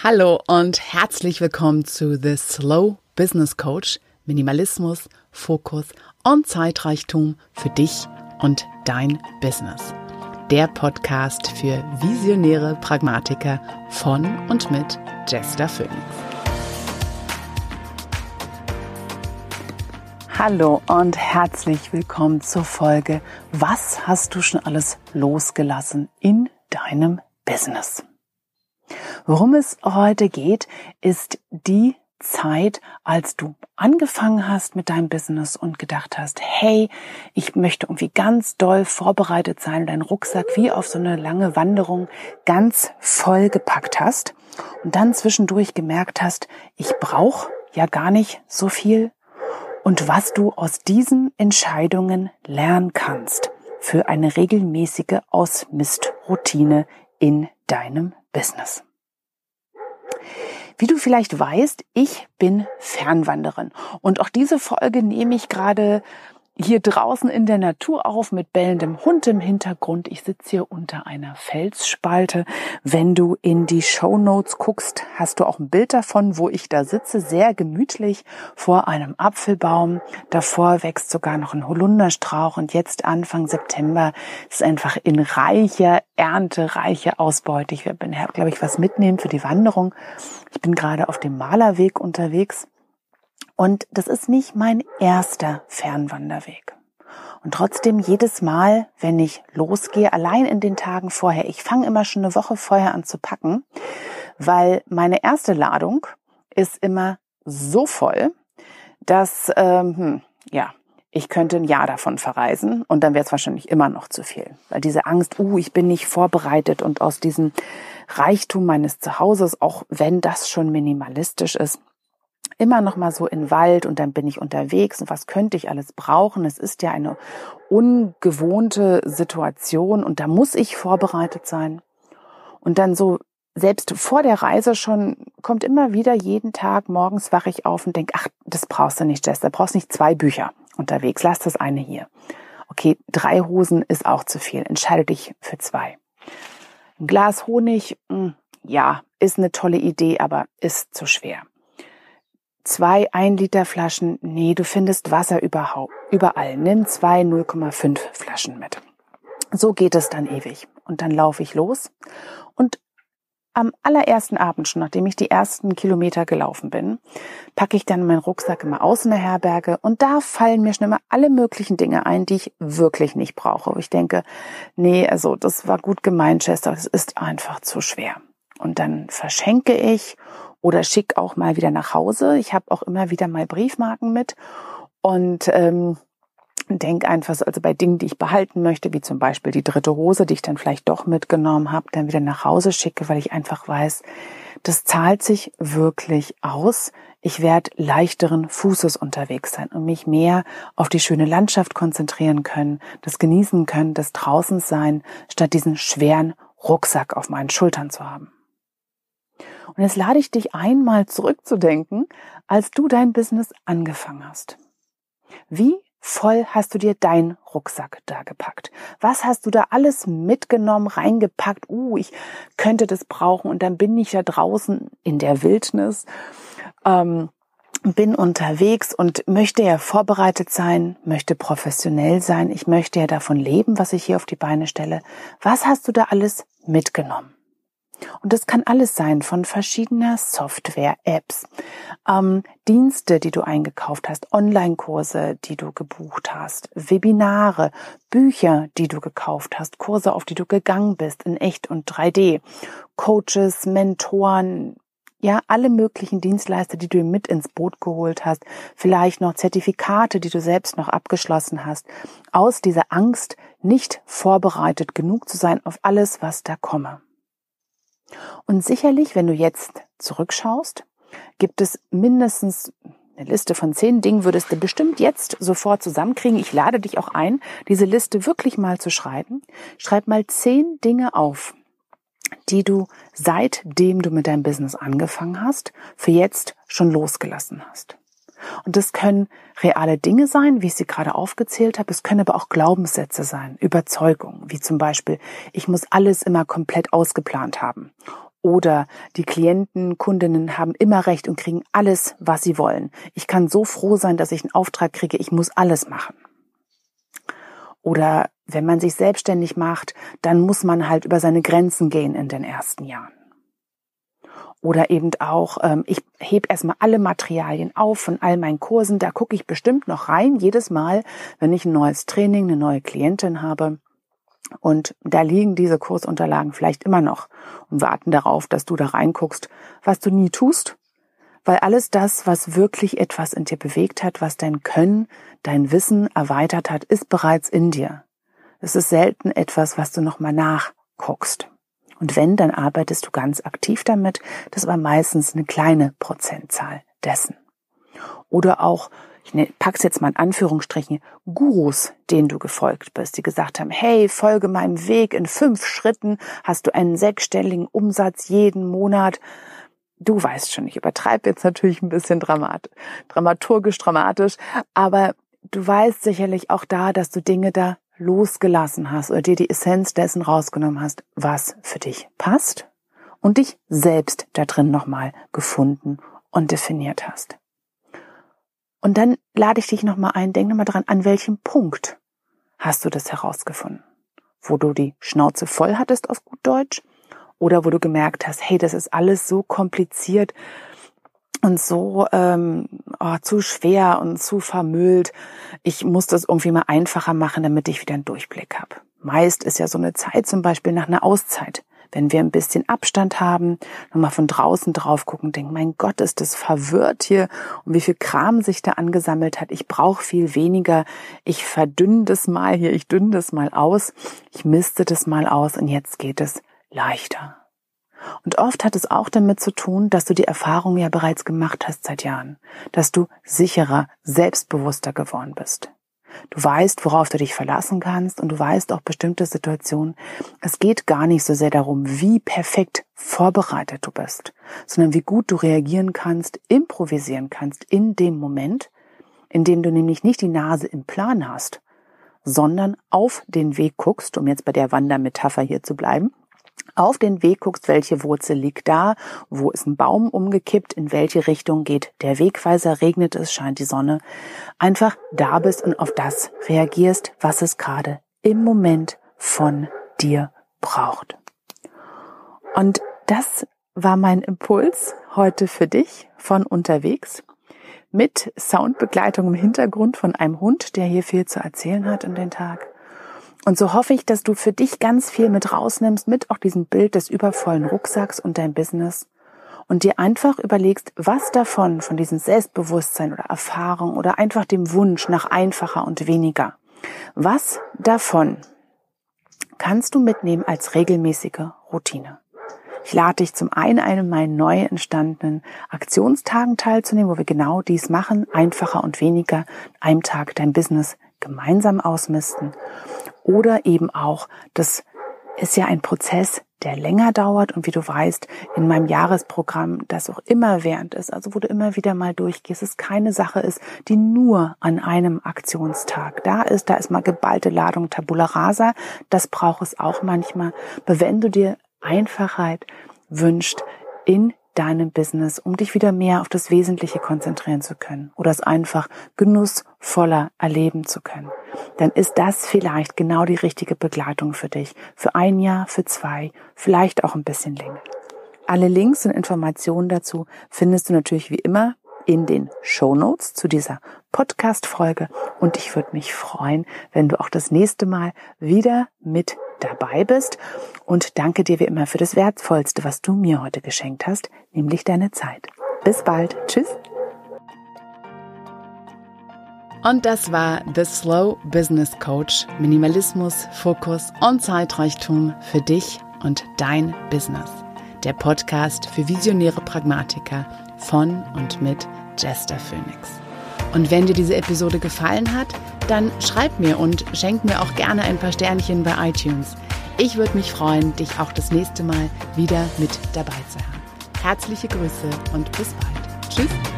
Hallo und herzlich willkommen zu The Slow Business Coach. Minimalismus, Fokus und Zeitreichtum für dich und dein Business. Der Podcast für visionäre Pragmatiker von und mit Jester Phoenix. Hallo und herzlich willkommen zur Folge Was hast du schon alles losgelassen in deinem Business? Worum es heute geht, ist die Zeit, als du angefangen hast mit deinem Business und gedacht hast, hey, ich möchte irgendwie ganz doll vorbereitet sein, deinen Rucksack wie auf so eine lange Wanderung ganz voll gepackt hast und dann zwischendurch gemerkt hast, ich brauche ja gar nicht so viel und was du aus diesen Entscheidungen lernen kannst für eine regelmäßige Ausmistroutine in deinem Business. Wie du vielleicht weißt, ich bin Fernwanderin und auch diese Folge nehme ich gerade hier draußen in der Natur auf mit bellendem Hund im Hintergrund. Ich sitze hier unter einer Felsspalte. Wenn du in die Show Notes guckst, hast du auch ein Bild davon, wo ich da sitze, sehr gemütlich vor einem Apfelbaum. Davor wächst sogar noch ein Holunderstrauch und jetzt Anfang September ist einfach in reicher Ernte, reiche Ausbeute. Ich werde, glaube ich, was mitnehmen für die Wanderung. Ich bin gerade auf dem Malerweg unterwegs. Und das ist nicht mein erster Fernwanderweg. Und trotzdem jedes Mal, wenn ich losgehe, allein in den Tagen vorher, ich fange immer schon eine Woche vorher an zu packen, weil meine erste Ladung ist immer so voll, dass ähm, hm, ja ich könnte ein Jahr davon verreisen und dann wäre es wahrscheinlich immer noch zu viel, weil diese Angst, uh, ich bin nicht vorbereitet und aus diesem Reichtum meines Zuhauses, auch wenn das schon minimalistisch ist, immer noch mal so in Wald und dann bin ich unterwegs und was könnte ich alles brauchen? Es ist ja eine ungewohnte Situation und da muss ich vorbereitet sein. Und dann so selbst vor der Reise schon kommt immer wieder jeden Tag morgens wache ich auf und denke, ach, das brauchst du nicht, Jess, da brauchst du nicht zwei Bücher unterwegs, lass das eine hier. Okay, drei Hosen ist auch zu viel, entscheide dich für zwei. Ein Glas Honig, mh, hm, ja, ist eine tolle Idee, aber ist zu schwer zwei 1 Liter Flaschen. Nee, du findest Wasser überhaupt, überall. Nimm zwei 0,5 Flaschen mit. So geht es dann ewig. Und dann laufe ich los und am allerersten Abend schon, nachdem ich die ersten Kilometer gelaufen bin, packe ich dann meinen Rucksack immer aus in der Herberge und da fallen mir schon immer alle möglichen Dinge ein, die ich wirklich nicht brauche. Ich denke, nee, also das war gut gemeint, Chester, es ist einfach zu schwer. Und dann verschenke ich oder schick auch mal wieder nach Hause. Ich habe auch immer wieder mal Briefmarken mit und ähm, denk einfach, also bei Dingen, die ich behalten möchte, wie zum Beispiel die dritte Hose, die ich dann vielleicht doch mitgenommen habe, dann wieder nach Hause schicke, weil ich einfach weiß, das zahlt sich wirklich aus. Ich werde leichteren Fußes unterwegs sein und mich mehr auf die schöne Landschaft konzentrieren können, das genießen können, das draußen sein, statt diesen schweren Rucksack auf meinen Schultern zu haben. Und jetzt lade ich dich einmal zurückzudenken, als du dein Business angefangen hast. Wie voll hast du dir dein Rucksack da gepackt? Was hast du da alles mitgenommen, reingepackt? Uh, ich könnte das brauchen und dann bin ich da draußen in der Wildnis, ähm, bin unterwegs und möchte ja vorbereitet sein, möchte professionell sein, ich möchte ja davon leben, was ich hier auf die Beine stelle. Was hast du da alles mitgenommen? Und das kann alles sein, von verschiedener Software, Apps, ähm, Dienste, die du eingekauft hast, Online-Kurse, die du gebucht hast, Webinare, Bücher, die du gekauft hast, Kurse, auf die du gegangen bist, in echt und 3D, Coaches, Mentoren, ja, alle möglichen Dienstleister, die du mit ins Boot geholt hast, vielleicht noch Zertifikate, die du selbst noch abgeschlossen hast, aus dieser Angst, nicht vorbereitet genug zu sein auf alles, was da komme. Und sicherlich, wenn du jetzt zurückschaust, gibt es mindestens eine Liste von zehn Dingen würdest du bestimmt jetzt sofort zusammenkriegen. Ich lade dich auch ein, diese Liste wirklich mal zu schreiben. Schreib mal zehn Dinge auf, die du seitdem du mit deinem Business angefangen hast, für jetzt schon losgelassen hast. Und das können reale Dinge sein, wie ich sie gerade aufgezählt habe. Es können aber auch Glaubenssätze sein, Überzeugungen, wie zum Beispiel, ich muss alles immer komplett ausgeplant haben. Oder die Klienten, Kundinnen haben immer recht und kriegen alles, was sie wollen. Ich kann so froh sein, dass ich einen Auftrag kriege. Ich muss alles machen. Oder wenn man sich selbstständig macht, dann muss man halt über seine Grenzen gehen in den ersten Jahren. Oder eben auch, ähm, ich heb erstmal alle Materialien auf von all meinen Kursen. Da gucke ich bestimmt noch rein, jedes Mal, wenn ich ein neues Training, eine neue Klientin habe. Und da liegen diese Kursunterlagen vielleicht immer noch und warten darauf, dass du da reinguckst, was du nie tust. Weil alles das, was wirklich etwas in dir bewegt hat, was dein Können, dein Wissen erweitert hat, ist bereits in dir. Es ist selten etwas, was du nochmal nachguckst. Und wenn, dann arbeitest du ganz aktiv damit. Das war meistens eine kleine Prozentzahl dessen. Oder auch, ich ne, pack's jetzt mal in Anführungsstrichen, Gurus, denen du gefolgt bist, die gesagt haben, hey, folge meinem Weg in fünf Schritten, hast du einen sechsstelligen Umsatz jeden Monat. Du weißt schon, ich übertreibe jetzt natürlich ein bisschen dramatisch, dramaturgisch dramatisch, aber du weißt sicherlich auch da, dass du Dinge da losgelassen hast oder dir die Essenz dessen rausgenommen hast, was für dich passt und dich selbst da drin nochmal gefunden und definiert hast. Und dann lade ich dich nochmal ein, denk nochmal dran, an welchem Punkt hast du das herausgefunden? Wo du die Schnauze voll hattest auf gut Deutsch oder wo du gemerkt hast, hey, das ist alles so kompliziert, und so ähm, oh, zu schwer und zu vermüllt. Ich muss das irgendwie mal einfacher machen, damit ich wieder einen Durchblick habe. Meist ist ja so eine Zeit zum Beispiel nach einer Auszeit. Wenn wir ein bisschen Abstand haben, nochmal von draußen drauf gucken, denken, mein Gott, ist das verwirrt hier und wie viel Kram sich da angesammelt hat. Ich brauche viel weniger. Ich verdünne das mal hier, ich dünne das mal aus. Ich misste das mal aus und jetzt geht es leichter. Und oft hat es auch damit zu tun, dass du die Erfahrung ja bereits gemacht hast seit Jahren, dass du sicherer, selbstbewusster geworden bist. Du weißt, worauf du dich verlassen kannst und du weißt auch bestimmte Situationen. Es geht gar nicht so sehr darum, wie perfekt vorbereitet du bist, sondern wie gut du reagieren kannst, improvisieren kannst in dem Moment, in dem du nämlich nicht die Nase im Plan hast, sondern auf den Weg guckst, um jetzt bei der Wandermetapher hier zu bleiben, auf den Weg guckst, welche Wurzel liegt da, wo ist ein Baum umgekippt, in welche Richtung geht der Wegweiser, regnet es, scheint die Sonne, einfach da bist und auf das reagierst, was es gerade im Moment von dir braucht. Und das war mein Impuls heute für dich von unterwegs mit Soundbegleitung im Hintergrund von einem Hund, der hier viel zu erzählen hat in den Tag. Und so hoffe ich, dass du für dich ganz viel mit rausnimmst, mit auch diesem Bild des übervollen Rucksacks und dein Business und dir einfach überlegst, was davon, von diesem Selbstbewusstsein oder Erfahrung oder einfach dem Wunsch nach einfacher und weniger, was davon kannst du mitnehmen als regelmäßige Routine. Ich lade dich zum einen ein, in meinen neu entstandenen Aktionstagen teilzunehmen, wo wir genau dies machen, einfacher und weniger, einem Tag dein Business gemeinsam ausmisten oder eben auch, das ist ja ein Prozess, der länger dauert und wie du weißt, in meinem Jahresprogramm, das auch immer während ist, also wo du immer wieder mal durchgehst, es keine Sache ist, die nur an einem Aktionstag da ist. Da ist mal geballte Ladung Tabula Rasa. Das braucht es auch manchmal. Aber wenn du dir Einfachheit wünscht in deinem Business, um dich wieder mehr auf das Wesentliche konzentrieren zu können oder es einfach genussvoller erleben zu können, dann ist das vielleicht genau die richtige Begleitung für dich. Für ein Jahr, für zwei, vielleicht auch ein bisschen länger. Alle Links und Informationen dazu findest du natürlich wie immer in den Show Notes zu dieser Podcast-Folge und ich würde mich freuen, wenn du auch das nächste Mal wieder mit dabei bist und danke dir wie immer für das Wertvollste, was du mir heute geschenkt hast, nämlich deine Zeit. Bis bald. Tschüss. Und das war The Slow Business Coach. Minimalismus, Fokus und Zeitreichtum für dich und dein Business. Der Podcast für visionäre Pragmatiker von und mit Jester Phoenix. Und wenn dir diese Episode gefallen hat, dann schreib mir und schenk mir auch gerne ein paar Sternchen bei iTunes. Ich würde mich freuen, dich auch das nächste Mal wieder mit dabei zu haben. Herzliche Grüße und bis bald. Tschüss.